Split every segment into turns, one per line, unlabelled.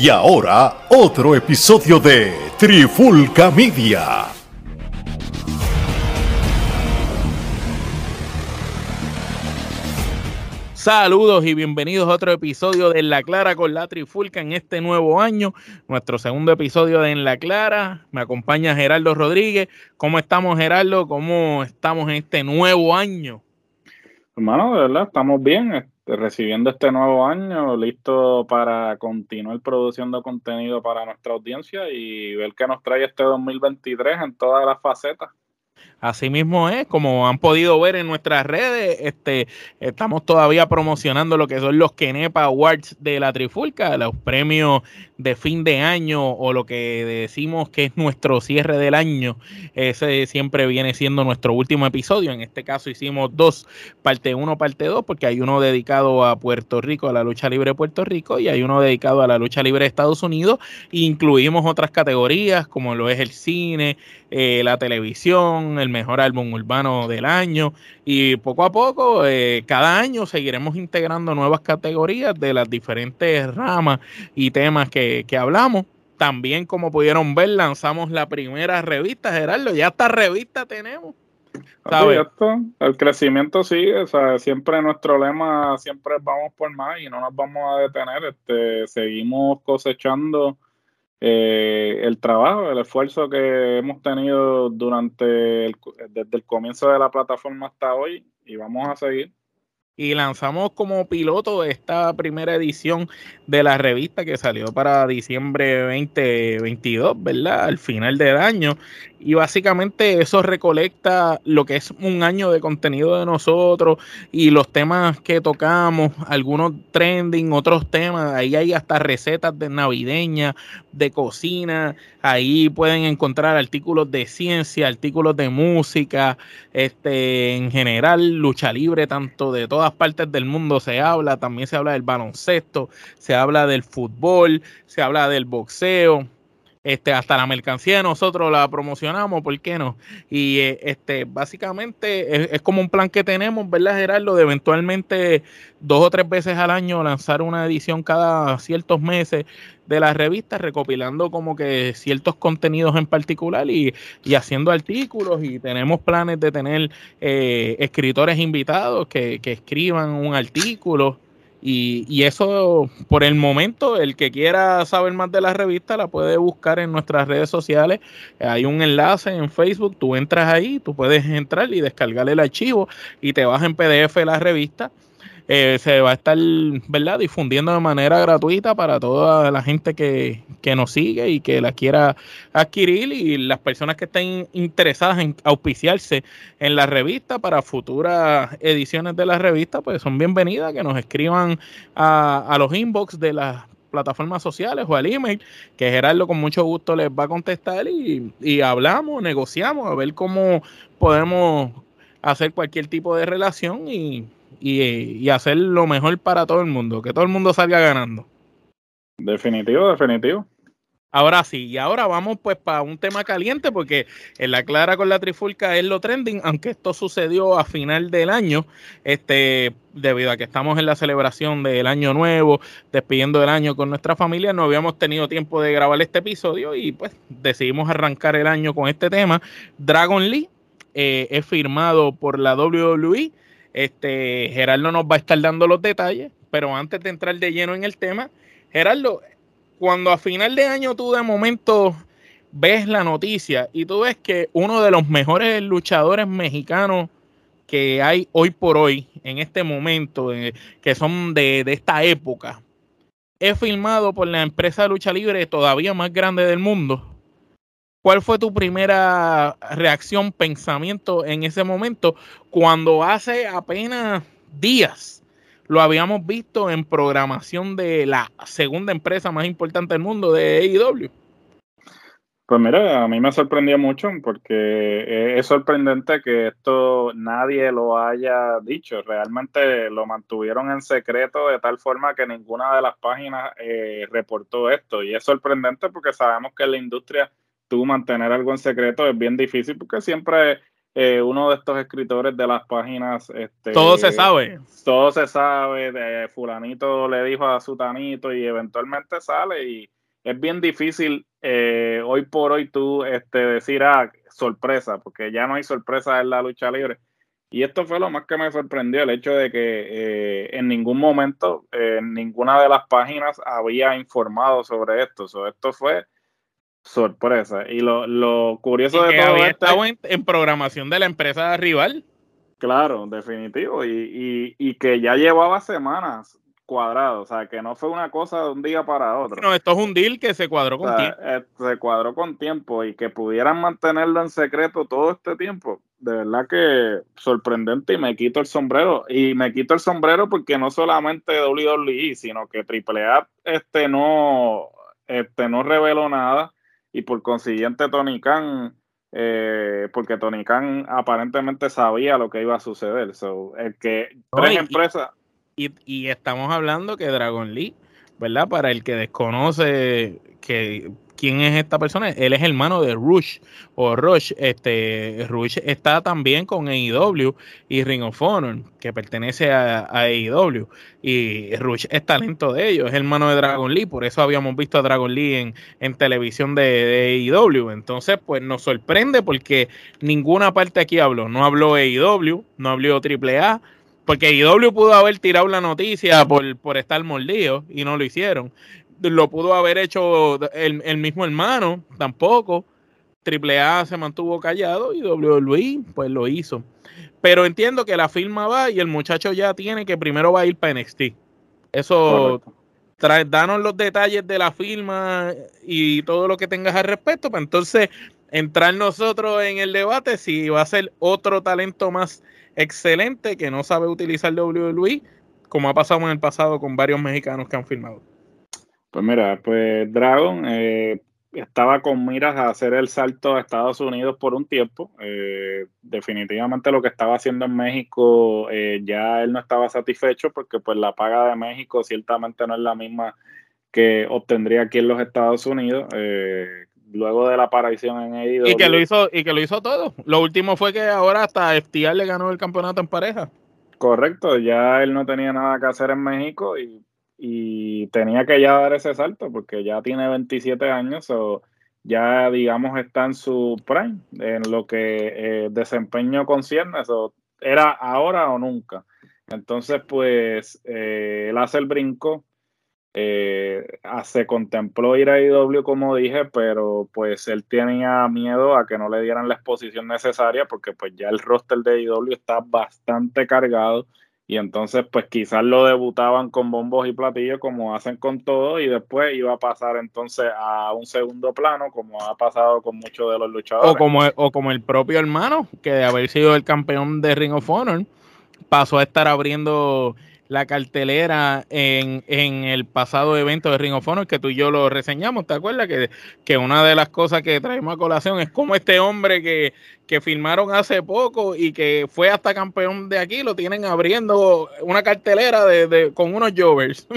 Y ahora, otro episodio de Trifulca Media.
Saludos y bienvenidos a otro episodio de En la Clara con la Trifulca en este nuevo año, nuestro segundo episodio de En la Clara. Me acompaña Gerardo Rodríguez. ¿Cómo estamos, Gerardo? ¿Cómo estamos en este nuevo año?
Hermano, de verdad, estamos bien, recibiendo este nuevo año, listo para continuar produciendo contenido para nuestra audiencia y ver qué nos trae este 2023 en todas las facetas.
Así mismo es, como han podido ver en nuestras redes, este, estamos todavía promocionando lo que son los Kenepa Awards de la Trifulca, los premios de fin de año o lo que decimos que es nuestro cierre del año. Ese siempre viene siendo nuestro último episodio. En este caso hicimos dos, parte uno, parte dos, porque hay uno dedicado a Puerto Rico, a la lucha libre de Puerto Rico, y hay uno dedicado a la lucha libre de Estados Unidos. incluimos otras categorías como lo es el cine, eh, la televisión, el mejor álbum urbano del año. Y poco a poco, eh, cada año seguiremos integrando nuevas categorías de las diferentes ramas y temas que, hablamos. También, como pudieron ver, lanzamos la primera revista, Gerardo. Ya esta revista tenemos.
el crecimiento sigue, o sea, siempre nuestro lema, siempre vamos por más y no nos vamos a detener, este, seguimos cosechando eh, el trabajo, el esfuerzo que hemos tenido durante desde el comienzo de la plataforma hasta hoy y vamos a seguir
y lanzamos como piloto esta primera edición de la revista que salió para diciembre 2022, ¿verdad? Al final del año. Y básicamente eso recolecta lo que es un año de contenido de nosotros y los temas que tocamos, algunos trending, otros temas. Ahí hay hasta recetas de navideña, de cocina. Ahí pueden encontrar artículos de ciencia, artículos de música, este, en general, lucha libre, tanto de todas partes del mundo se habla, también se habla del baloncesto, se habla del fútbol, se habla del boxeo. Este, hasta la mercancía nosotros la promocionamos, ¿por qué no? Y eh, este, básicamente es, como un plan que tenemos, ¿verdad, Gerardo? De eventualmente dos o tres veces al año lanzar una edición cada ciertos meses de la revista, recopilando como que ciertos contenidos en particular y, haciendo artículos y tenemos planes de tener eh, escritores invitados que, que escriban un artículo y, eso, por el momento, el que quiera saber más de la revista la puede buscar en nuestras redes sociales. Hay un enlace en Facebook, tú entras ahí, tú puedes entrar y descargar el archivo y te vas en PDF la revista eh, se va a estar ¿verdad? difundiendo de manera gratuita para toda la gente que, nos sigue y que la quiera adquirir y las personas que estén interesadas en auspiciarse en la revista para futuras ediciones de la revista, pues son bienvenidas, que nos escriban a, a los inbox de las plataformas sociales o al email, que Gerardo con mucho gusto les va a contestar y, y hablamos, negociamos, a ver cómo podemos hacer cualquier tipo de relación y y, hacer lo mejor para todo el mundo, que todo el mundo salga ganando.
Definitivo, definitivo.
Ahora sí, y ahora vamos pues para un tema caliente porque en la clara con la trifulca es lo trending, aunque esto sucedió a final del año, este, debido a que estamos en la celebración del año nuevo, despidiendo el año con nuestra familia, no habíamos tenido tiempo de grabar este episodio y pues decidimos arrancar el año con este tema. Dragon Lee eh, es firmado por la WWE este, Gerardo nos va a estar dando los detalles, pero antes de entrar de lleno en el tema, Gerardo, cuando a final de año tú de momento ves la noticia y tú ves que uno de los mejores luchadores mexicanos que hay hoy por hoy, en este momento, eh, que son de, de esta época, es filmado por la empresa de lucha libre todavía más grande del mundo ¿Cuál fue tu primera reacción, pensamiento en ese momento cuando hace apenas días lo habíamos visto en programación de la segunda empresa más importante del mundo, de AEW?
Pues mira, a mí me sorprendió mucho porque es sorprendente que esto nadie lo haya dicho. Realmente lo mantuvieron en secreto de tal forma que ninguna de las páginas eh, reportó esto. Y es sorprendente porque sabemos que la industria tú mantener algo en secreto es bien difícil porque siempre eh, uno de estos escritores de las páginas. Este,
todo se sabe.
Todo se sabe, de fulanito le dijo a sutanito y eventualmente sale y es bien difícil eh, hoy por hoy tú este, decir, ah, sorpresa, porque ya no hay sorpresa en la lucha libre. Y esto fue lo más que me sorprendió, el hecho de que eh, en ningún momento, en ninguna de las páginas había informado sobre esto. esto fue sorpresa. Y lo, curioso de todo
había estado en, programación de la empresa rival.
Claro, definitivo. Y, y, que ya llevaba semanas cuadrado, o sea, que no fue una cosa de un día para otro.
No, esto es un deal que se cuadró con tiempo.
Eh, se cuadró con tiempo y que pudieran mantenerlo en secreto todo este tiempo, de verdad que sorprendente y me quito el sombrero. Y me quito el sombrero porque no solamente WWE, sino que AAA este no, este no reveló nada y por consiguiente Tony Khan, eh, porque Tony Khan aparentemente sabía lo que iba a suceder. So, el que tres empresas
y, estamos hablando que Dragon Lee, ¿verdad? Para el que desconoce que quién es esta persona, él es hermano de Rush o Rush. Este, Rush está también con AEW y Ring of Honor, que pertenece a, AEW. Y Rush es talento de ellos, es hermano de Dragon Lee, por eso habíamos visto a Dragon Lee en, televisión de, de, AEW. Entonces, pues nos sorprende porque ninguna parte aquí habló. No habló AEW, no habló AAA porque IW pudo haber tirado la noticia por, estar mordido y no lo hicieron. Lo pudo haber hecho el, mismo hermano, tampoco. Triple A se mantuvo callado y WWE pues lo hizo. Pero entiendo que la firma va y el muchacho ya tiene que primero va a ir para NXT. Eso, trae, danos los detalles de la firma y todo lo que tengas al respecto, para entonces entrar nosotros en el debate si va a ser otro talento más excelente que no sabe utilizar WWE, como ha pasado en el pasado con varios mexicanos que han firmado.
Pues mira, pues Dragon eh, estaba con miras a hacer el salto a Estados Unidos por un tiempo. Eh, definitivamente lo que estaba haciendo en México eh, ya él no estaba satisfecho porque pues la paga de México ciertamente no es la misma que obtendría aquí en los Estados Unidos luego de la aparición en AEW.
Y que lo hizo, y que lo hizo todo. Lo último fue que ahora hasta FTR le ganó el campeonato en pareja.
Correcto, ya él no tenía nada que hacer en México y, tenía que ya dar ese salto porque ya tiene 27 años o ya digamos está en su prime, en lo que eh, desempeño concierne, eso era ahora o nunca. Entonces, pues, eh, él hace el brinco, eh, se contempló ir a IW, como dije, pero pues él tenía miedo a que no le dieran la exposición necesaria porque pues ya el roster de IW está bastante cargado y entonces pues quizás lo debutaban con bombos y platillos como hacen con todo y después iba a pasar entonces a un segundo plano como ha pasado con muchos de los luchadores.
O como, o como el propio hermano que de haber sido el campeón de Ring of Honor pasó a estar abriendo la cartelera en, el pasado evento de Ring of Honor que tú y yo lo reseñamos, ¿te acuerdas? Que, que una de las cosas que traemos a colación es como este hombre que, que filmaron hace poco y que fue hasta campeón de aquí, lo tienen abriendo una cartelera de, con unos Jovers.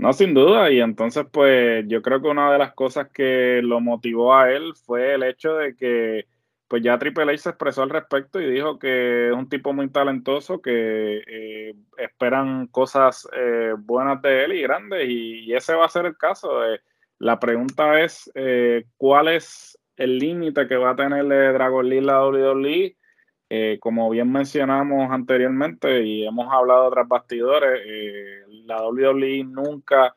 No, sin duda, y entonces pues yo creo que una de las cosas que lo motivó a él fue el hecho de que pues ya Triple H se expresó al respecto y dijo que es un tipo muy talentoso, que eh, esperan cosas eh, buenas de él y grandes, y, ese va a ser el caso. Eh, la pregunta es, ¿cuál es el límite que va a tener Dragon Lee la WWE? como bien mencionamos anteriormente y hemos hablado de otras bastidores, la WWE nunca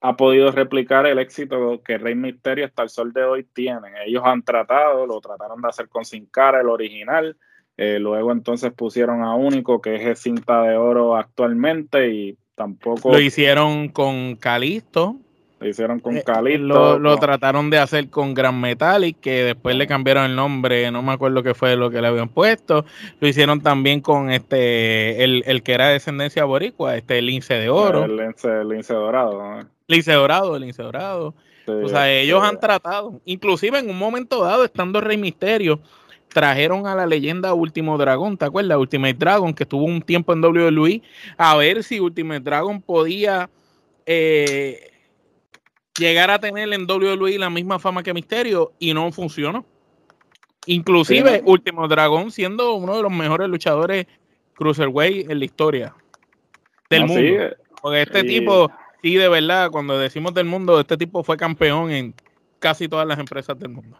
ha podido replicar el éxito que Rey Misterio hasta el sol de hoy tiene. Ellos han tratado, lo trataron de hacer con Sin Cara, el original, eh, luego entonces pusieron a Único, que es el cinta de oro actualmente, y tampoco...
Lo hicieron con Calisto.
Lo hicieron con eh, Calisto.
lo, trataron de hacer con Gran Metallic, que después le cambiaron el nombre, no me acuerdo qué fue lo que le habían puesto. Lo hicieron también con este el, que era de descendencia boricua, este Lince de Oro.
El lince, dorado. ¿no?
Lince Dorado, Lince Dorado. o sea, ellos han tratado, inclusive en un momento dado, estando Rey Misterio, trajeron a la leyenda Último Dragón, ¿te acuerdas? Ultimate Dragon, que estuvo un tiempo en WWE, a ver si Ultimate Dragon podía eh, llegar a tener en WWE la misma fama que Misterio y no funcionó. Inclusive Último Dragón siendo uno de los mejores luchadores cruiserweight en la historia del mundo. Porque este tipo, sí, de verdad, cuando decimos del mundo, este tipo fue campeón en casi todas las empresas del mundo.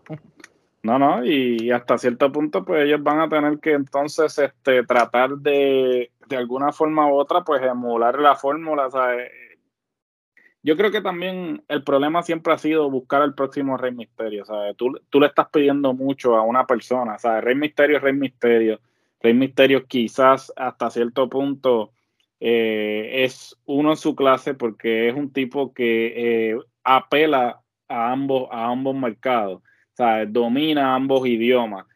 No, no, y, hasta cierto punto, pues ellos van a tener que entonces este, tratar de, de alguna forma u otra, pues emular la fórmula, ¿sabes? Yo creo que también el problema siempre ha sido buscar al próximo Rey Misterio, ¿sabes? Tú, tú le estás pidiendo mucho a una persona, ¿sabes? Rey Misterio, Rey Misterio. Rey Misterio quizás hasta cierto punto eh, es uno en su clase porque es un tipo que eh, apela a ambos, a ambos mercados domina ambos idiomas.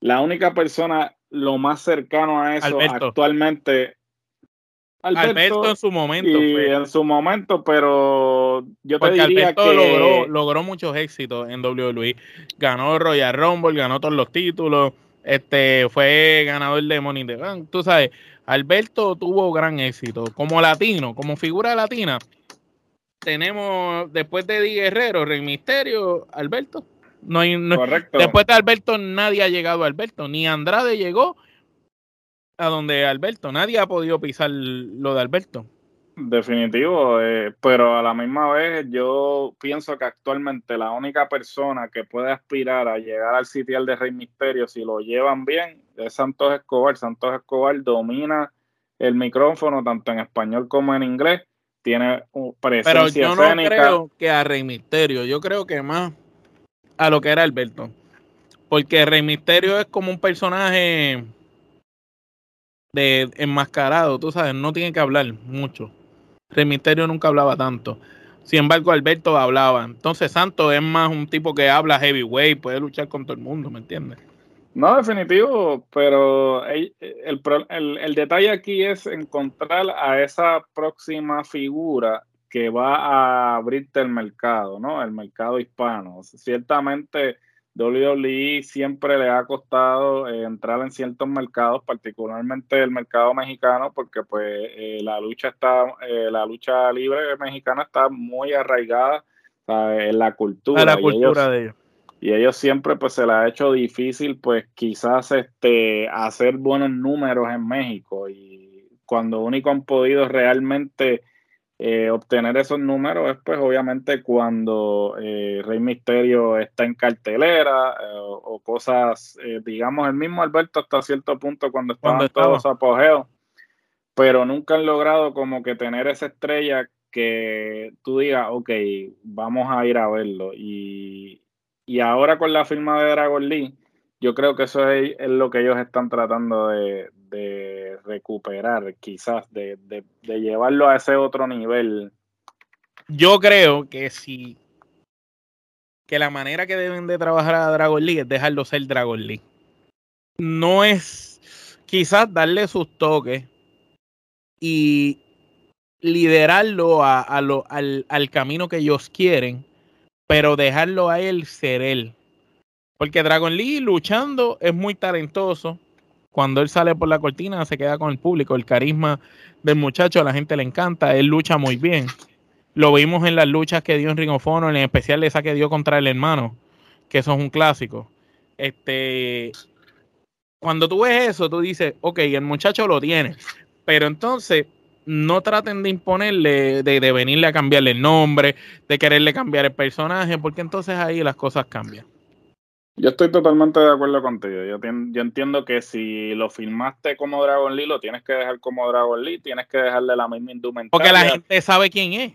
La única persona lo más cercano a eso actualmente.
Alberto, en su momento.
en su momento, pero yo te diría que.
Logró, logró muchos éxitos en WWE. Ganó Royal Rumble, ganó todos los títulos. Este fue ganador de Money the Bank. Tú sabes, Alberto tuvo gran éxito. Como latino, como figura latina, tenemos después de Di Guerrero, Rey Misterio, Alberto. No hay, Después de Alberto, nadie ha llegado a Alberto. Ni Andrade llegó a donde Alberto. Nadie ha podido pisar lo de Alberto.
Definitivo, eh, pero a la misma vez yo pienso que actualmente la única persona que puede aspirar a llegar al sitial de Rey Misterio, si lo llevan bien, es Santos Escobar. Santos Escobar domina el micrófono tanto en español como en inglés. Tiene presencia
Pero yo no creo que a Rey Misterio, yo creo que más a lo que era Alberto. Porque Rey Misterio es como un personaje de enmascarado, tú sabes, no tiene que hablar mucho. Rey nunca hablaba tanto. Sin embargo, Alberto hablaba. Entonces, Santo es más un tipo que habla heavyweight, puede luchar con todo el mundo, ¿me entiendes?
No, definitivo, pero el, el, detalle aquí es encontrar a esa próxima figura que va a abrirte el mercado, ¿no? El mercado hispano. Ciertamente WWE siempre le ha costado eh, entrar en ciertos mercados, particularmente el mercado mexicano, porque pues eh, la lucha está, eh, la lucha libre mexicana está muy arraigada en la cultura.
la cultura de ellos.
Y ellos siempre pues se les ha hecho difícil pues quizás este hacer buenos números en México y cuando único han podido realmente eh, obtener esos números es pues obviamente cuando eh, Rey Misterio está en cartelera eh, o, cosas, digamos el mismo Alberto hasta cierto punto cuando estaban en todos su apogeo, pero nunca han logrado como que tener esa estrella que tú digas, ok, vamos a ir a verlo. Y, y ahora con la firma de Dragon Lee, yo creo que eso es, lo que ellos están tratando de, recuperar, quizás, de, llevarlo a ese otro nivel.
Yo creo que si que la manera que deben de trabajar a Dragon League es dejarlo ser Dragon League. No es quizás darle sus toques y liderarlo a, al, al camino que ellos quieren, pero dejarlo a él ser él porque Dragon Lee luchando es muy talentoso. Cuando él sale por la cortina se queda con el público. El carisma del muchacho a la gente le encanta. Él lucha muy bien. Lo vimos en las luchas que dio en Ring of Honor, en especial esa que dio contra el hermano, que eso es un clásico. Este, cuando tú ves eso, tú dices, ok, el muchacho lo tiene. Pero entonces no traten de imponerle, de, de venirle a cambiarle el nombre, de quererle cambiar el personaje, porque entonces ahí las cosas cambian.
Yo estoy totalmente de acuerdo contigo. Yo, yo, entiendo que si lo filmaste como Dragon Lee, lo tienes que dejar como Dragon Lee, tienes que dejarle la misma indumentaria.
Porque la gente sabe quién es.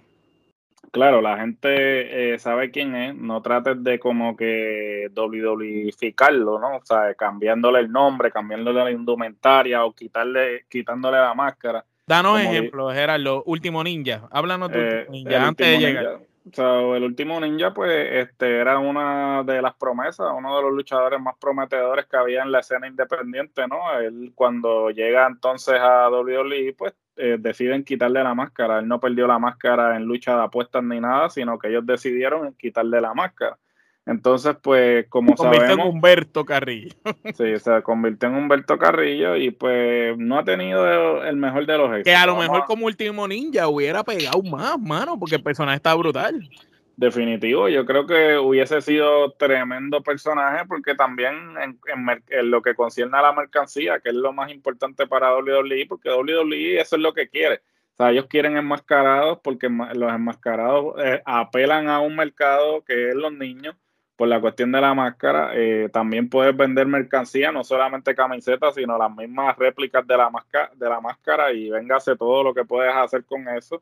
Claro, la gente eh, sabe quién es. No trates de como que WWificarlo, ¿no? O sea, cambiándole el nombre, cambiándole la indumentaria o quitarle, quitándole la máscara.
Danos ejemplos, Gerardo. Último Ninja. Háblanos de eh, Ninja antes de llegar.
O el último ninja, pues, este era una de las promesas, uno de los luchadores más prometedores que había en la escena independiente, ¿no? Él cuando llega entonces a WWE, pues eh, deciden quitarle la máscara. Él no perdió la máscara en lucha de apuestas ni nada, sino que ellos decidieron quitarle la máscara. Entonces, pues, como se convirtió en
Humberto Carrillo.
sí, se convirtió en Humberto Carrillo y pues no ha tenido el mejor de los éxitos.
Que a lo mejor como último ninja hubiera pegado más, mano, porque el personaje está brutal.
Definitivo, yo creo que hubiese sido tremendo personaje porque también en, lo que concierne a la mercancía, que es lo más importante para WWE, porque WWE eso es lo que quiere. O sea, ellos quieren enmascarados porque los enmascarados eh, apelan a un mercado que es los niños por la cuestión de la máscara. Eh, también puedes vender mercancía, no solamente camisetas, sino las mismas réplicas de la, máscara, de la máscara y véngase todo lo que puedes hacer con eso.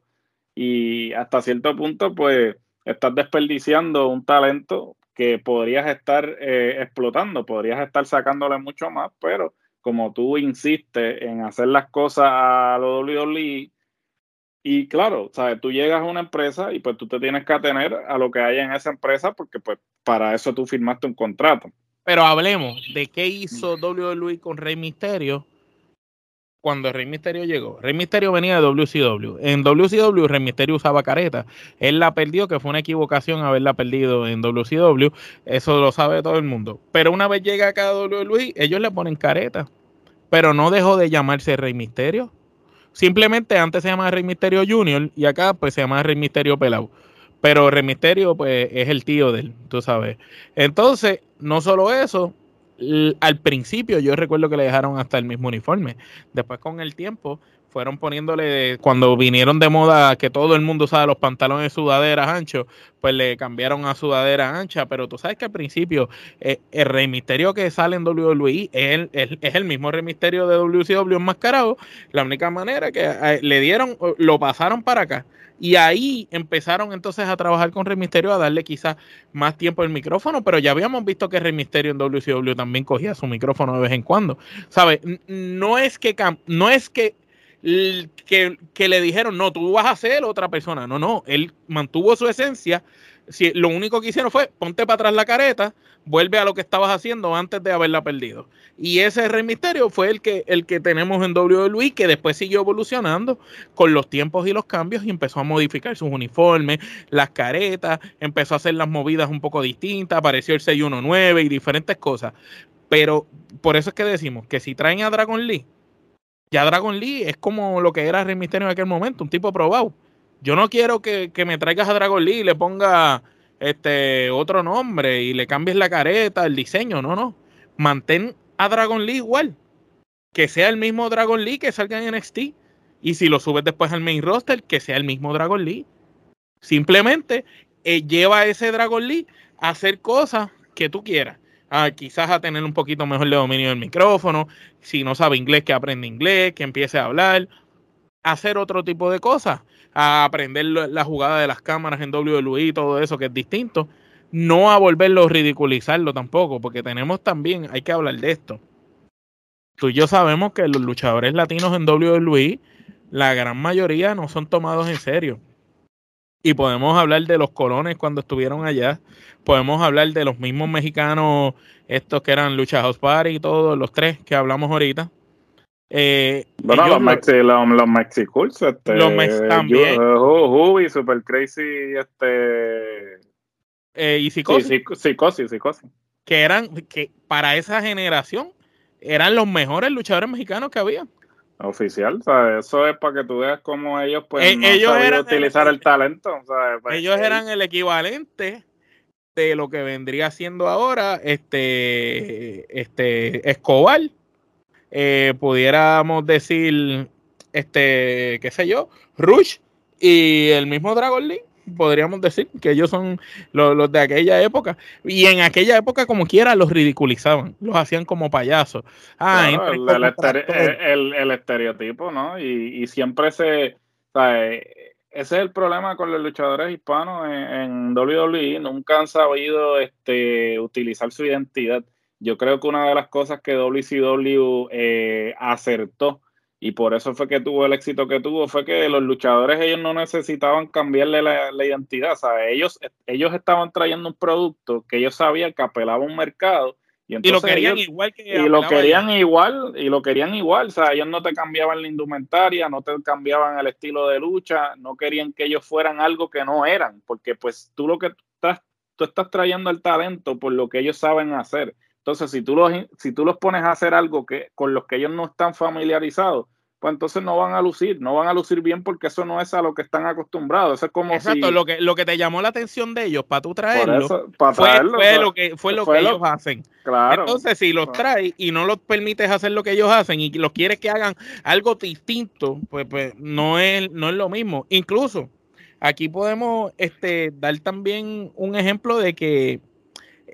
Y hasta cierto punto, pues estás desperdiciando un talento que podrías estar eh, explotando, podrías estar sacándole mucho más, pero como tú insistes en hacer las cosas a lo WWE, y claro, ¿sabes? tú llegas a una empresa y pues tú te tienes que atener a lo que hay en esa empresa porque pues para eso tú firmaste un contrato.
Pero hablemos de qué hizo WWE con Rey Misterio cuando Rey Misterio llegó. Rey Misterio venía de WCW. En WCW Rey Misterio usaba careta. Él la perdió, que fue una equivocación haberla perdido en WCW. Eso lo sabe todo el mundo. Pero una vez llega acá a WWE, ellos le ponen careta. Pero no dejó de llamarse Rey Misterio. Simplemente antes se llamaba Rey Misterio Junior y acá pues se llama Rey Misterio Pelado. Pero Rey Misterio pues es el tío de él, tú sabes. Entonces, no solo eso, al principio yo recuerdo que le dejaron hasta el mismo uniforme. Después con el tiempo fueron poniéndole, cuando vinieron de moda que todo el mundo usaba los pantalones de sudaderas anchos, pues le cambiaron a sudadera ancha, pero tú sabes que al principio eh, el Rey Misterio que sale en WWE es el, es el mismo Rey Misterio de WCW enmascarado, la única manera que eh, le dieron, lo pasaron para acá. Y ahí empezaron entonces a trabajar con Rey Misterio, a darle quizás más tiempo el micrófono, pero ya habíamos visto que Rey Misterio en WCW también cogía su micrófono de vez en cuando. ¿Sabes? No es que, no es que que, que, le dijeron, no, tú vas a ser otra persona. No, no, él mantuvo su esencia. Si, lo único que hicieron fue ponte para atrás la careta, vuelve a lo que estabas haciendo antes de haberla perdido. Y ese Rey Misterio fue el que, el que tenemos en WWE, que después siguió evolucionando con los tiempos y los cambios y empezó a modificar sus uniformes, las caretas, empezó a hacer las movidas un poco distintas, apareció el 619 y diferentes cosas. Pero por eso es que decimos que si traen a Dragon Lee, ya Dragon Lee es como lo que era Rey Misterio en aquel momento, un tipo probado. Yo no quiero que, me traigas a Dragon Lee y le ponga este otro nombre y le cambies la careta, el diseño, no, no. Mantén a Dragon Lee igual. Que sea el mismo Dragon Lee que salga en NXT. Y si lo subes después al main roster, que sea el mismo Dragon Lee. Simplemente eh, lleva a ese Dragon Lee a hacer cosas que tú quieras quizás a tener un poquito mejor de dominio del micrófono, si no sabe inglés, que aprende inglés, que empiece a hablar, hacer otro tipo de cosas, a aprender la jugada de las cámaras en WWE y todo eso que es distinto, no a volverlo a ridiculizarlo tampoco, porque tenemos también, hay que hablar de esto. Tú y yo sabemos que los luchadores latinos en WWE, la gran mayoría no son tomados en serio. Y podemos hablar de los colones cuando estuvieron allá. Podemos hablar de los mismos mexicanos, estos que eran Lucha House Party y todos, los tres que hablamos ahorita.
Eh, bueno, los, Mexi, los, los Mexicools, este,
los Mex también.
Hubi, Super Crazy, este.
Eh, y Psicosis.
Sí, psicosis, psicosis.
Que eran, que para esa generación, eran los mejores luchadores mexicanos que había
oficial, sea, eso es para que tú veas cómo ellos pueden eh, utilizar el, talento.
Pues, ellos eran el equivalente de lo que vendría siendo ahora este, este Escobar. Eh, pudiéramos decir, este, qué sé yo, Rush y el mismo Dragon League podríamos decir que ellos son los, de aquella época. Y en aquella época, como quiera, los ridiculizaban, los hacían como payasos.
Ah, el, estereotipo, ¿no? Y, siempre se. ese es el problema con los luchadores hispanos en, WWE. Nunca han sabido este, utilizar su identidad. Yo creo que una de las cosas que WCW eh, acertó y por eso fue que tuvo el éxito que tuvo, fue que los luchadores ellos no necesitaban cambiarle la, identidad, ¿sabes? Ellos, ellos estaban trayendo un producto que ellos sabían que apelaba a un mercado y,
lo querían igual que
y lo querían igual y lo querían igual, o sea, ellos no te cambiaban la indumentaria, no te cambiaban el estilo de lucha, no querían que ellos fueran algo que no eran, porque pues tú lo que estás tú estás trayendo el talento por lo que ellos saben hacer. Entonces, si tú los, si tú los pones a hacer algo que, con los que ellos no están familiarizados, pues entonces no van a lucir, no van a lucir bien porque eso no es a lo que están acostumbrados. Eso es como
Exacto, lo que lo que te llamó la atención de ellos para tú traerlo, fue, lo que fue lo que ellos hacen. Claro. Entonces, si los traes y no los permites hacer lo que ellos hacen y los quieres que hagan algo distinto, pues, pues no es no es lo mismo. Incluso aquí podemos este dar también un ejemplo de que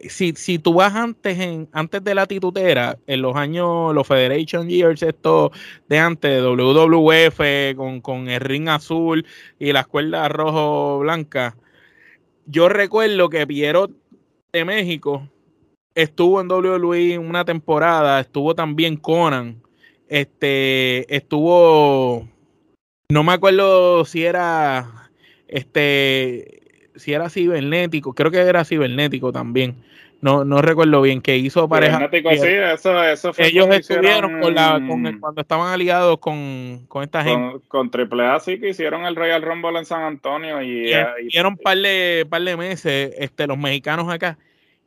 si, si tú vas antes en antes de la titutera, en los años, los Federation Years, esto de antes, WWF, con, con el ring azul y las cuerdas rojo blanca, yo recuerdo que Pierrot de México estuvo en WWE una temporada, estuvo también Conan, este, estuvo, no me acuerdo si era, este, si era cibernético, creo que era cibernético también. No, no recuerdo bien que hizo pareja.
Sí, eso, eso fue
ellos estuvieron con la, con cuando estaban aliados con, con esta gente.
Con Triple A sí que hicieron el Royal Rumble en San Antonio y,
hicieron un par de, par de meses este, los mexicanos acá.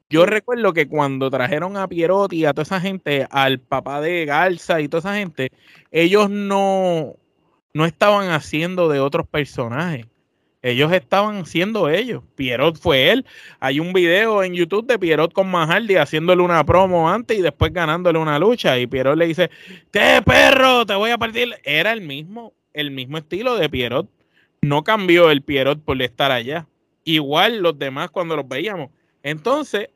Yo recuerdo que cuando trajeron a Pierotti y a toda esa gente, al papá de Garza y toda esa gente, ellos no, no estaban haciendo de otros personajes. Ellos estaban siendo ellos. Pierrot fue él. Hay un video en YouTube de Pierrot con Mahardy haciéndole una promo antes y después ganándole una lucha. Y Pierrot le dice, ¿qué perro? Te voy a partir. Era el mismo, el mismo estilo de Pierrot. No cambió el Pierrot por estar allá. Igual los demás cuando los veíamos. Entonces,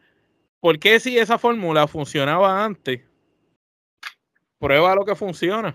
¿por qué si esa fórmula funcionaba antes? Prueba lo que funciona.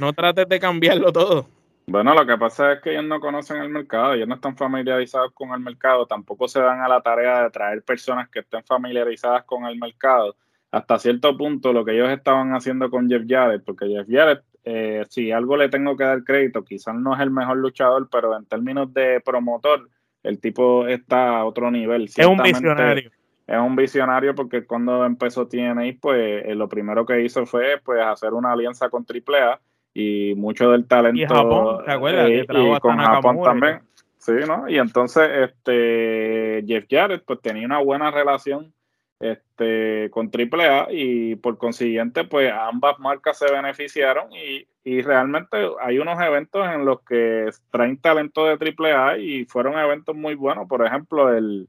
No trates de cambiarlo todo.
Bueno, lo que pasa es que ellos no conocen el mercado, ellos no están familiarizados con el mercado, tampoco se dan a la tarea de traer personas que estén familiarizadas con el mercado. Hasta cierto punto, lo que ellos estaban haciendo con Jeff Jarrett, porque Jeff Jarrett, eh, si algo le tengo que dar crédito, quizás no es el mejor luchador, pero en términos de promotor, el tipo está a otro nivel.
Es un visionario.
Es un visionario porque cuando empezó TNA, pues eh, lo primero que hizo fue pues hacer una alianza con AAA y mucho del talento. Y
Japón, ¿te acuerdas?
Eh, y con Japón también. Sí, ¿no? Y entonces este Jeff Jarrett pues tenía una buena relación este con AAA y por consiguiente pues ambas marcas se beneficiaron y, y realmente hay unos eventos en los que traen talento de AAA y fueron eventos muy buenos, por ejemplo el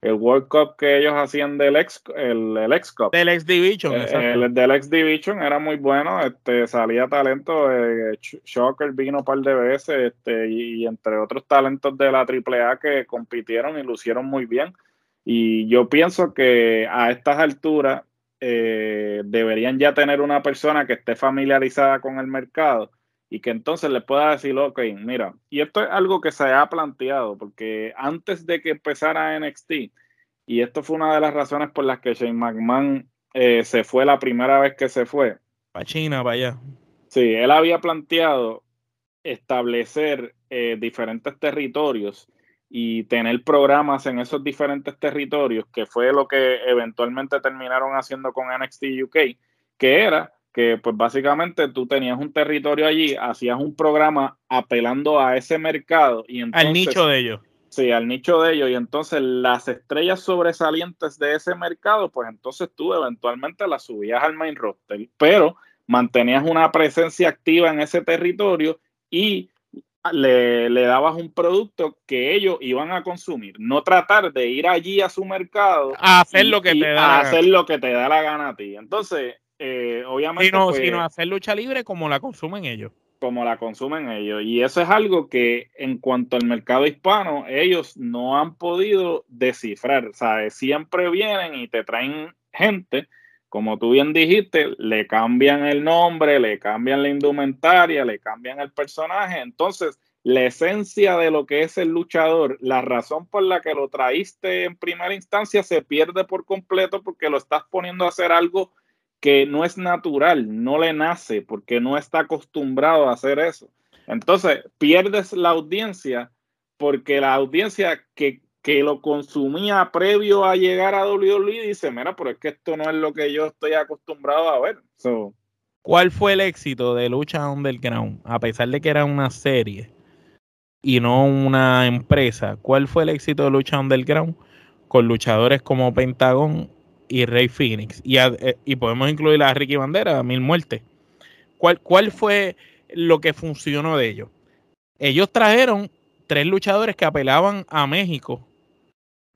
el World Cup que ellos hacían del ex el, el X Cup.
Del X Division
eh, el, del X Division era muy bueno este salía talento eh, Shocker vino un par de veces este y, entre otros talentos de la AAA que compitieron y lucieron muy bien. Y yo pienso que a estas alturas eh, deberían ya tener una persona que esté familiarizada con el mercado y que entonces le pueda decir, ok, mira, y esto es algo que se ha planteado, porque antes de que empezara NXT, y esto fue una de las razones por las que Shane McMahon eh, se fue la primera vez que se fue.
Para China, para allá.
Sí, él había planteado establecer eh, diferentes territorios y tener programas en esos diferentes territorios, que fue lo que eventualmente terminaron haciendo con NXT UK, que era que pues básicamente tú tenías un territorio allí, hacías un programa apelando a ese mercado y entonces,
al nicho de ellos.
Sí, al nicho de ellos y entonces las estrellas sobresalientes de ese mercado, pues entonces tú eventualmente las subías al main roster, pero mantenías una presencia activa en ese territorio y le, le, dabas un producto que ellos iban a consumir, no tratar de ir allí a su mercado
a hacer lo que te
da a hacer lo que te da la gana a ti. Entonces, eh, obviamente.
Sino, pues, sino hacer lucha libre como la consumen ellos.
Como la consumen ellos. Y eso es algo que en cuanto al mercado hispano, ellos no han podido descifrar. ¿sabes? Siempre vienen y te traen gente, como tú bien dijiste, le cambian el nombre, le cambian la indumentaria, le cambian el personaje. Entonces, la esencia de lo que es el luchador, la razón por la que lo traíste en primera instancia se pierde por completo porque lo estás poniendo a hacer algo que no es natural, no le nace porque no está acostumbrado a hacer eso. Entonces, pierdes la audiencia porque la audiencia que, lo consumía previo a llegar a WWE dice, mira, pero es que esto no es lo que yo estoy acostumbrado a ver.
¿Cuál fue el éxito de Lucha Underground? A pesar de que era una serie y no una empresa, ¿cuál fue el éxito de Lucha Underground? Con luchadores como Pentagon y Rey Phoenix. Y, eh, y podemos incluir a Ricky Bandera, Mil Muertes. ¿Cuál, ¿Cuál fue lo que funcionó de ellos. Ellos trajeron tres luchadores que apelaban a México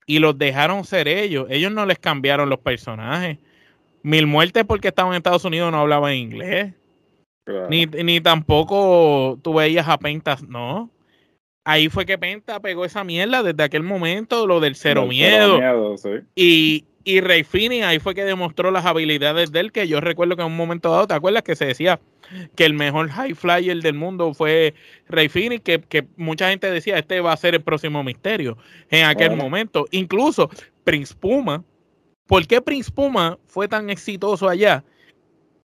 y los dejaron ser ellos. Ellos no les cambiaron los personajes. Mil muertes porque estaban en Estados Unidos no hablaban inglés. Ni, ni, tampoco tú veías a Pentas, no. Ahí fue que Penta pegó esa mierda desde aquel momento, lo del cero miedo. y, y Rey Fini ahí fue que demostró las habilidades de él, que yo recuerdo que en un momento dado, ¿te acuerdas que se decía que el mejor high flyer del mundo fue Rey Fini, que, que mucha gente decía, este va a ser el próximo misterio en aquel momento. Incluso Prince Puma, ¿por qué Prince Puma fue tan exitoso allá?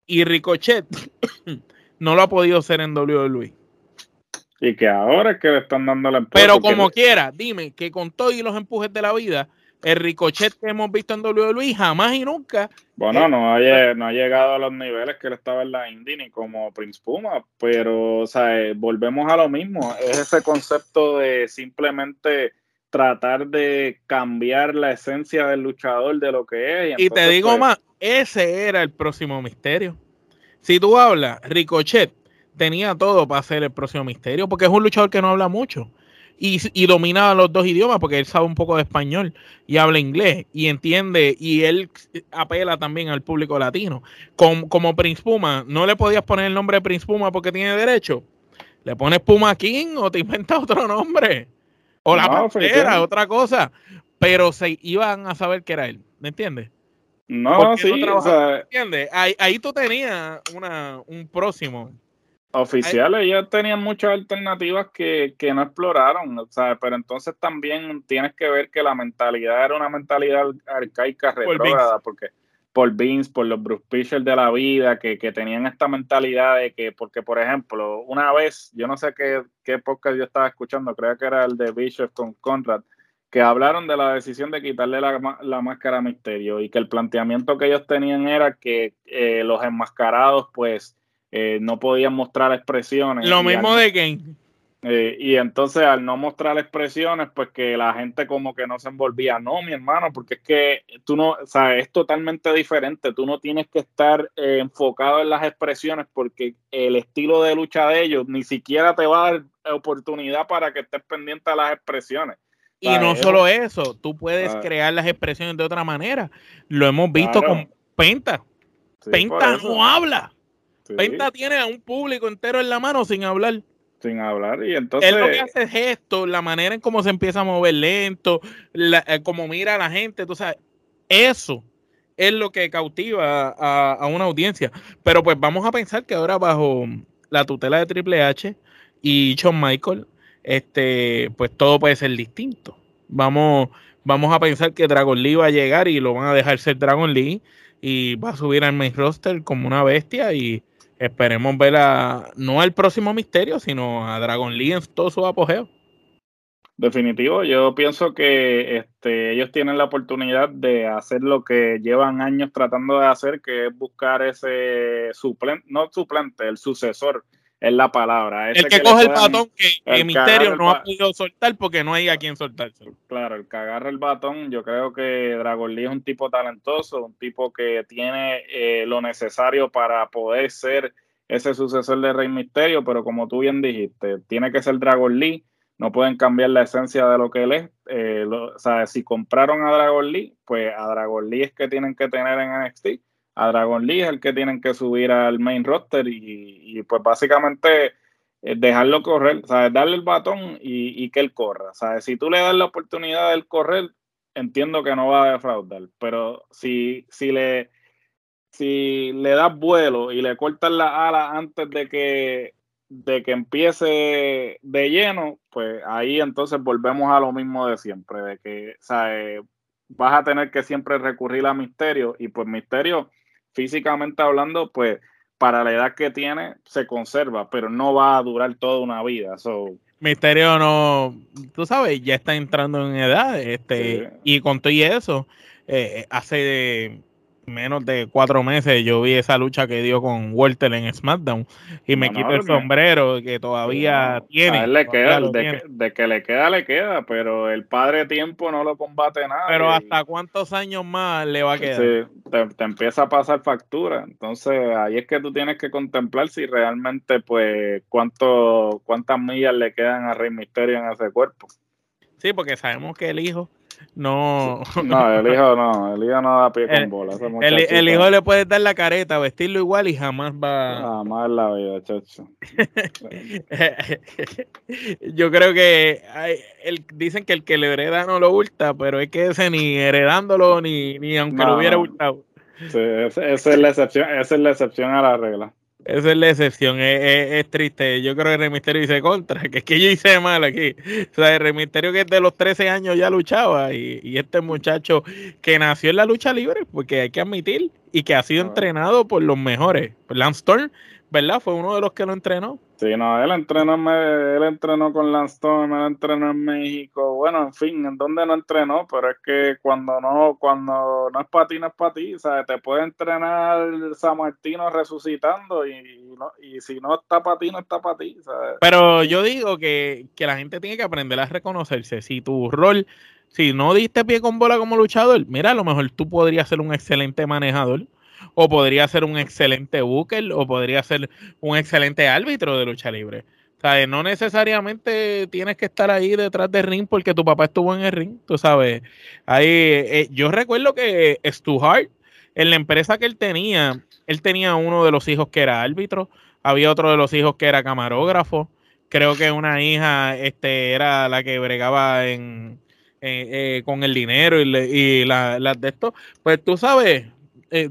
Y Ricochet no lo ha podido ser en WWE.
Y que ahora es que le están dando la
Pero como quiera, dime que con todos y los empujes de la vida, el Ricochet que hemos visto en WWE jamás y nunca.
Bueno, no, ha, no ha llegado a los niveles que él estaba en la Indy ni como Prince Puma, pero o sea, eh, volvemos a lo mismo. Es ese concepto de simplemente tratar de cambiar la esencia del luchador de lo que
es. Y, te digo pues, más, ese era el próximo misterio. Si tú hablas, Ricochet tenía todo para ser el próximo misterio, porque es un luchador que no habla mucho. Y, y, domina los dos idiomas porque él sabe un poco de español y habla inglés y entiende y él apela también al público latino. Como, como Prince Puma, no le podías poner el nombre de Prince Puma porque tiene derecho. Le pones Puma King o te inventas otro nombre. O la no, otra cosa. Pero se iban a saber que era él. ¿Me entiendes?
No, sí.
¿Entiendes? Ahí, ahí tú tenías una, un próximo
Oficiales, ellos tenían muchas alternativas que, no exploraron, ¿sabes? pero entonces también tienes que ver que la mentalidad era una mentalidad arcaica, retrógrada, porque por Vince, por los Bruce Pitcher de la vida, que, tenían esta mentalidad de que, porque por ejemplo, una vez, yo no sé qué, qué podcast yo estaba escuchando, creo que era el de Bishop con Conrad, que hablaron de la decisión de quitarle la, la máscara a Misterio y que el planteamiento que ellos tenían era que eh, los enmascarados, pues, eh, no podían mostrar expresiones.
Lo mismo de Game.
Eh, y entonces al no mostrar expresiones, pues que la gente como que no se envolvía. No, mi hermano, porque es que tú no, o sea, es totalmente diferente. Tú no tienes que estar eh, enfocado en las expresiones porque el estilo de lucha de ellos ni siquiera te va a dar oportunidad para que estés pendiente a las expresiones.
Y no solo eso, tú puedes crear las expresiones de otra manera. Lo hemos visto con Penta. Penta no habla. Penta tiene a un público entero en la mano sin hablar.
Sin hablar, y entonces.
Él lo que hace gestos, la manera en cómo se empieza a mover lento, la, eh, como mira a la gente, tú sabes, eso es lo que cautiva a, una audiencia. Pero pues vamos a pensar que ahora bajo la tutela de Triple H y Shawn Michael, este, pues todo puede ser distinto. Vamos, vamos a pensar que Dragon Lee va a llegar y lo van a dejar ser Dragon Lee y va a subir al main roster como una bestia y Esperemos ver a, no al próximo misterio, sino a Dragon Lee en todo su apogeo.
Definitivo, yo pienso que este, ellos tienen la oportunidad de hacer lo que llevan años tratando de hacer, que es buscar ese suplente, no suplente, el sucesor es la palabra.
el que, coge el batón que, el Misterio no ha podido soltar porque no hay a quien soltarse.
Claro, el que agarra el batón, yo creo que Dragon Lee es un tipo talentoso, un tipo que tiene eh, lo necesario para poder ser ese sucesor de Rey Misterio, pero como tú bien dijiste, tiene que ser Dragon Lee, no pueden cambiar la esencia de lo que él es. Eh, o sea, si compraron a Dragon Lee, pues a Dragon Lee es que tienen que tener en NXT a Dragon Lee es el que tienen que subir al main roster y, pues básicamente eh, dejarlo correr, ¿sabes? darle el batón y, que él corra. ¿sabes? Si tú le das la oportunidad de él correr, entiendo que no va a defraudar, pero si, si, le, si le das vuelo y le cortas la ala antes de que, de que empiece de lleno, pues ahí entonces volvemos a lo mismo de siempre, de que ¿sabes? vas a tener que siempre recurrir a Misterio y pues Misterio físicamente hablando, pues para la edad que tiene se conserva, pero no va a durar toda una vida.
Misterio no, tú sabes, ya está entrando en edad, este, y con todo y eso, eh, hace menos de cuatro meses yo vi esa lucha que dio con Walter en SmackDown y me quito el sombrero que todavía tiene.
le queda, de, Que, le queda, le queda, pero el padre tiempo no lo combate nada.
Pero hasta cuántos años más le va a quedar.
Sí, te, empieza a pasar factura. Entonces ahí es que tú tienes que contemplar si realmente, pues, cuánto, cuántas millas le quedan a Rey Misterio en ese cuerpo.
Sí, porque sabemos que el hijo no.
No, el hijo no, el hijo no da pie con bola.
El, hijo le puede dar la careta, vestirlo igual y jamás va.
Jamás la vida, chacho.
Yo creo que dicen que el que le hereda no lo hurta, pero es que ese ni heredándolo ni, ni aunque lo hubiera hurtado.
Sí, esa, es la excepción, esa es la excepción a la regla.
Esa es la excepción, es, triste. Yo creo que Rey Misterio dice contra, que es que yo hice mal aquí. O sea, el Rey Misterio que de los 13 años ya luchaba y, y, este muchacho que nació en la lucha libre, porque hay que admitir, y que ha sido entrenado por los mejores. Lance Storm, ¿verdad? Fue uno de los que lo entrenó.
Sí, no, él entrenó, él entrenó con Lance Storm, él entrenó en México, bueno, en fin, en donde no entrenó, pero es que cuando no, cuando no es para ti, no es para ti, ¿sabes? Te puede entrenar San Martino resucitando y, no, y si no está para ti, no está para ti, ¿sabes?
Pero yo digo que, que la gente tiene que aprender a reconocerse, si tu rol, si no diste pie con bola como luchador, mira, a lo mejor tú podrías ser un excelente manejador, o podría ser un excelente booker, o podría ser un excelente árbitro de lucha libre. O sea, no necesariamente tienes que estar ahí detrás del ring porque tu papá estuvo en el ring, tú sabes. Ahí, eh, yo recuerdo que Stu Hart, en la empresa que él tenía, él tenía uno de los hijos que era árbitro, había otro de los hijos que era camarógrafo, creo que una hija este, era la que bregaba en, eh, con el dinero y, y las la de esto. Pues tú sabes, eh,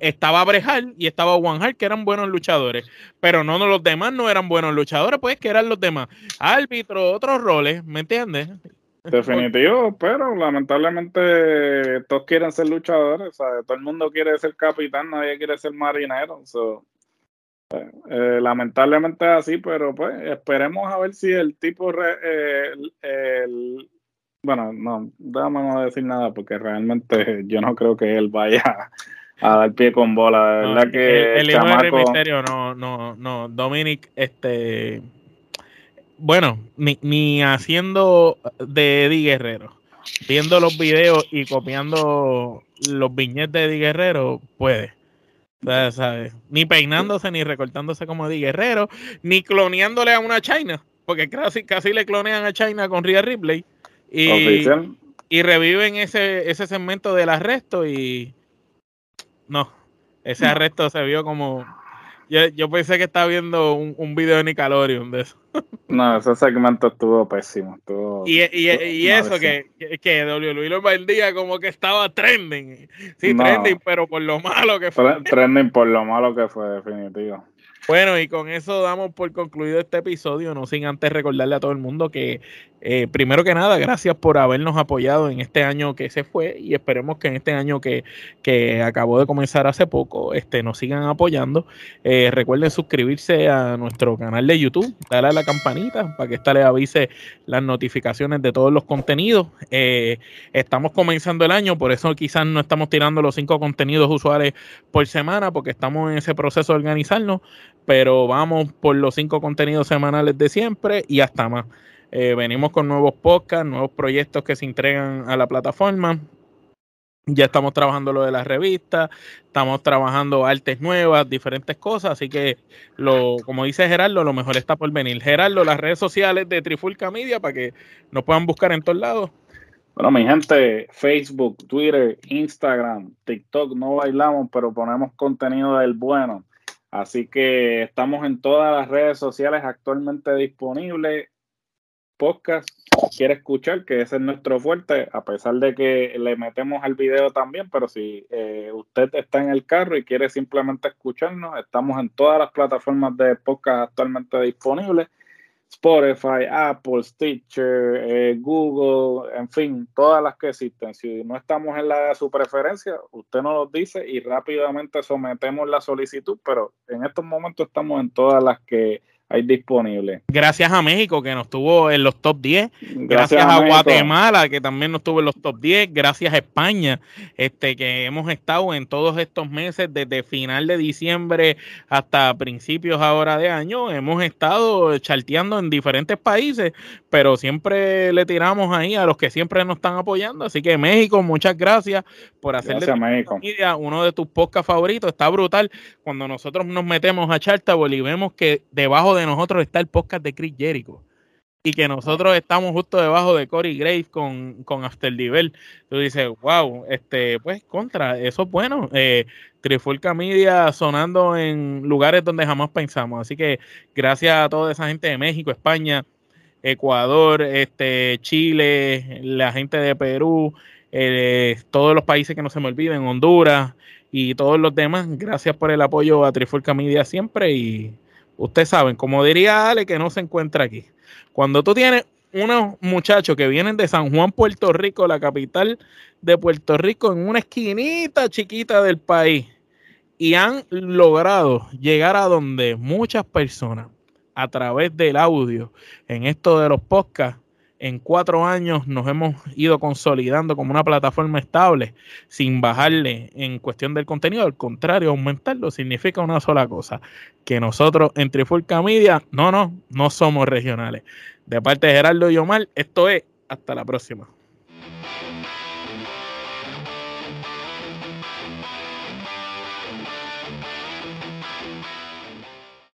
estaba Brejal y estaba Juan que eran buenos luchadores, pero no, los demás no eran buenos luchadores, pues que eran los demás. Árbitro, otros roles, ¿me entiendes?
Definitivo, pero lamentablemente todos quieren ser luchadores, todo el mundo quiere ser capitán, nadie quiere ser marinero. Eh, eh, lamentablemente es así, pero pues esperemos a ver si el tipo, el, bueno, no, déjame no decir nada porque realmente yo no creo que él vaya a dar pie con bola. De verdad que.
El, hijo de Misterio, no, no, no. Dominic, este. Bueno, ni, ni haciendo de Eddie Guerrero. Viendo los videos y copiando los viñetes de Eddie Guerrero, puede. ¿sabes? Ni peinándose, ni recortándose como Eddie Guerrero, ni cloneándole a una China. Porque casi, casi le clonean a China con Rhea Ripley. Y, y reviven ese, ese segmento del arresto y no, ese arresto se vio como. Yo, pensé que estaba viendo un, un, video de Nickelodeon de eso.
No, ese segmento estuvo pésimo.
y, y, eso, que, que, que W. lo vendía como que estaba trending. Sí, trending, pero por lo malo que fue.
Trending por lo malo que fue, definitivo.
Bueno, y con eso damos por concluido este episodio, no sin antes recordarle a todo el mundo que, eh, primero que nada, gracias por habernos apoyado en este año que se fue y esperemos que en este año que, que acabó de comenzar hace poco este, nos sigan apoyando. Eh, recuerden suscribirse a nuestro canal de YouTube, darle a la campanita para que esta les avise las notificaciones de todos los contenidos. Eh, estamos comenzando el año, por eso quizás no estamos tirando los cinco contenidos usuales por semana, porque estamos en ese proceso de organizarnos pero vamos por los cinco contenidos semanales de siempre y hasta más. Eh, venimos con nuevos podcasts, nuevos proyectos que se entregan a la plataforma. Ya estamos trabajando lo de la revista, estamos trabajando artes nuevas, diferentes cosas, así que lo, como dice Gerardo, lo mejor está por venir. Gerardo, las redes sociales de Trifulca Media para que nos puedan buscar en todos lados.
Bueno, mi gente, Facebook, Twitter, Instagram, TikTok, no bailamos, pero ponemos contenido del bueno. Así que estamos en todas las redes sociales actualmente disponibles. Podcast, quiere escuchar, que ese es nuestro fuerte, a pesar de que le metemos al video también, pero si eh, usted está en el carro y quiere simplemente escucharnos, estamos en todas las plataformas de podcast actualmente disponibles. Spotify, Apple, Stitcher, eh, Google, en fin, todas las que existen. Si no estamos en la de su preferencia, usted nos lo dice y rápidamente sometemos la solicitud, pero en estos momentos estamos en todas las que hay disponible.
Gracias a México que nos tuvo en los top 10. Gracias, a, Guatemala que también nos tuvo en los top 10. Gracias a España este, que hemos estado en todos estos meses desde final de diciembre hasta principios ahora de año. Hemos estado charteando en diferentes países, pero siempre le tiramos ahí a los que siempre nos están apoyando. Así que México, muchas gracias por hacerle
gracias,
uno de tus podcasts favoritos. Está brutal cuando nosotros nos metemos a Chartable y vemos que debajo nosotros está el podcast de Chris Jericho y que nosotros estamos justo debajo de Corey Graves con, con After Level. Tú dices, wow, este, pues contra, eso es bueno. Eh, Trifulca Media sonando en lugares donde jamás pensamos. Así que gracias a toda esa gente de México, España, Ecuador, este, Chile, la gente de Perú, eh, todos los países que no se me olviden, Honduras y todos los demás. Gracias por el apoyo a Trifulca Media siempre y Ustedes saben, como diría Ale, que no se encuentra aquí. Cuando tú tienes unos muchachos que vienen de San Juan, Puerto Rico, la capital de Puerto Rico, en una esquinita chiquita del país, y han logrado llegar a donde muchas personas, a través del audio, en esto de los podcasts, en cuatro años nos hemos ido consolidando como una plataforma estable sin bajarle en cuestión del contenido. Al contrario, aumentarlo significa una sola cosa, que nosotros en Trifulca Media, no, no, no somos regionales. De parte de Gerardo y Omar, esto es, hasta la próxima.